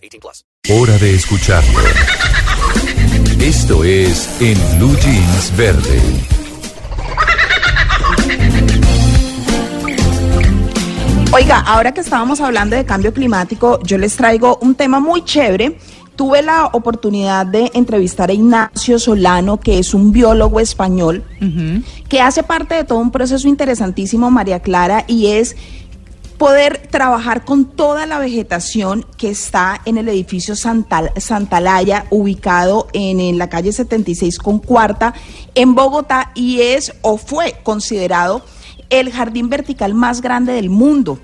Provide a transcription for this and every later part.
18 plus. Hora de escucharlo. Esto es En Blue Jeans Verde. Oiga, ahora que estábamos hablando de cambio climático, yo les traigo un tema muy chévere. Tuve la oportunidad de entrevistar a Ignacio Solano, que es un biólogo español, que hace parte de todo un proceso interesantísimo, María Clara, y es poder trabajar con toda la vegetación que está en el edificio Santal, Santalaya, ubicado en, en la calle 76 con cuarta, en Bogotá, y es o fue considerado el jardín vertical más grande del mundo.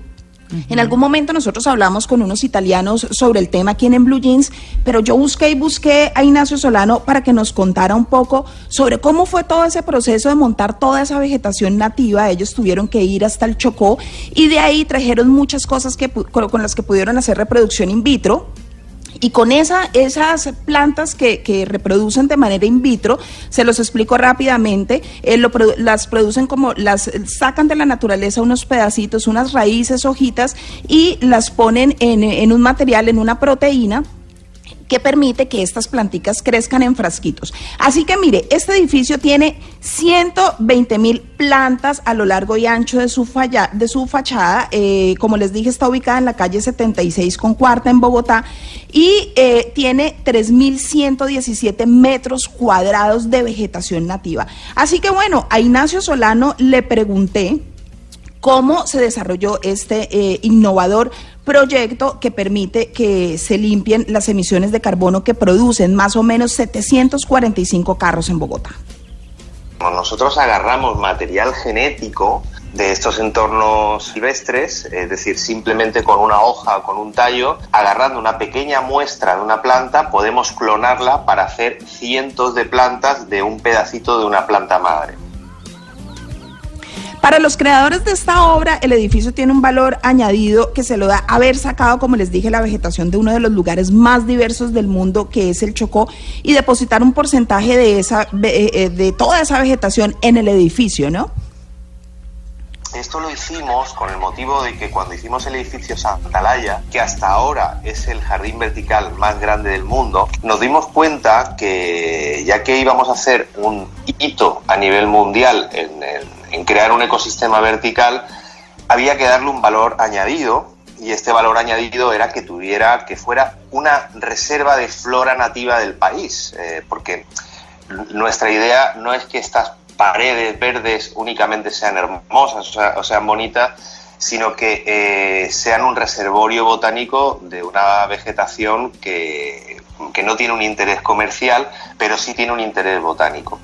En algún momento nosotros hablamos con unos italianos sobre el tema aquí en, Blue Jeans, pero yo busqué y busqué a Ignacio Solano para que nos contara un poco sobre cómo fue todo ese proceso de montar toda esa vegetación nativa. Ellos tuvieron que ir hasta el Chocó y de ahí trajeron muchas cosas que, con las que pudieron hacer reproducción in vitro. Y con esa, esas plantas que, que reproducen de manera in vitro, se los explico rápidamente, eh, las producen como, las sacan de la naturaleza unos pedacitos, unas raíces, hojitas, y las ponen en, en un material, en una proteína, que permite que estas planticas crezcan en frasquitos. Así que mire, este edificio tiene 120 mil plantas a lo largo y ancho de su, fachada. Eh, como les dije, está ubicada en la calle 76 con cuarta en Bogotá y eh, tiene 3.117 metros cuadrados de vegetación nativa. Así que bueno, a Ignacio Solano le pregunté cómo se desarrolló este eh, innovador proyecto que permite que se limpien las emisiones de carbono que producen más o menos 745 carros en Bogotá. Nosotros agarramos material genético de estos entornos silvestres, es decir, simplemente con una hoja o con un tallo, agarrando una pequeña muestra de una planta, podemos clonarla para hacer cientos de plantas de un pedacito de una planta madre. Para los creadores de esta obra, el edificio tiene un valor añadido que se lo da haber sacado, como les dije, la vegetación de uno de los lugares más diversos del mundo, que es el Chocó, y depositar un porcentaje de esa ve- eh, de toda esa vegetación en el edificio, ¿no? Esto lo hicimos con el motivo de que cuando hicimos el edificio Santalaya, que hasta ahora es el jardín vertical más grande del mundo, nos dimos cuenta que ya que íbamos a hacer un hito a nivel mundial en, en- en crear un ecosistema vertical, había que darle un valor añadido y este valor añadido era que tuviera, que fuera una reserva de flora nativa del país, eh, porque nuestra idea no es que estas paredes verdes únicamente sean hermosas o, sea- o sean bonitas, sino que eh, sean un reservorio botánico de una vegetación que, que no tiene un interés comercial, pero sí tiene un interés botánico.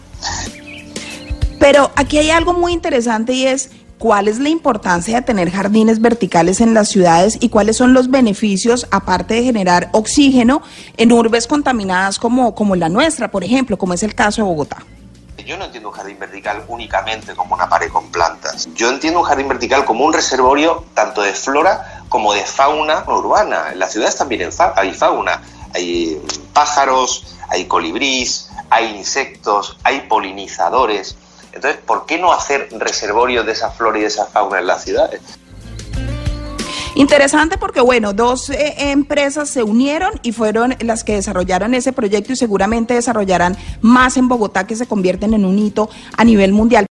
Pero aquí hay algo muy interesante y es cuál es la importancia de tener jardines verticales en las ciudades y cuáles son los beneficios, aparte de generar oxígeno, en urbes contaminadas como, como la nuestra, por ejemplo, como es el caso de Bogotá. Yo no entiendo un jardín vertical únicamente como una pared con plantas. Yo entiendo un jardín vertical como un reservorio tanto de flora como de fauna urbana. En las ciudades también hay fauna. Hay pájaros, hay colibrís, hay insectos, hay polinizadores. Entonces, ¿por qué no hacer reservorios de esa flora y de esa fauna en las ciudades? Interesante porque, bueno, dos eh, empresas se unieron y fueron las que desarrollaron ese proyecto y seguramente desarrollarán más en Bogotá que se convierten en un hito a nivel mundial.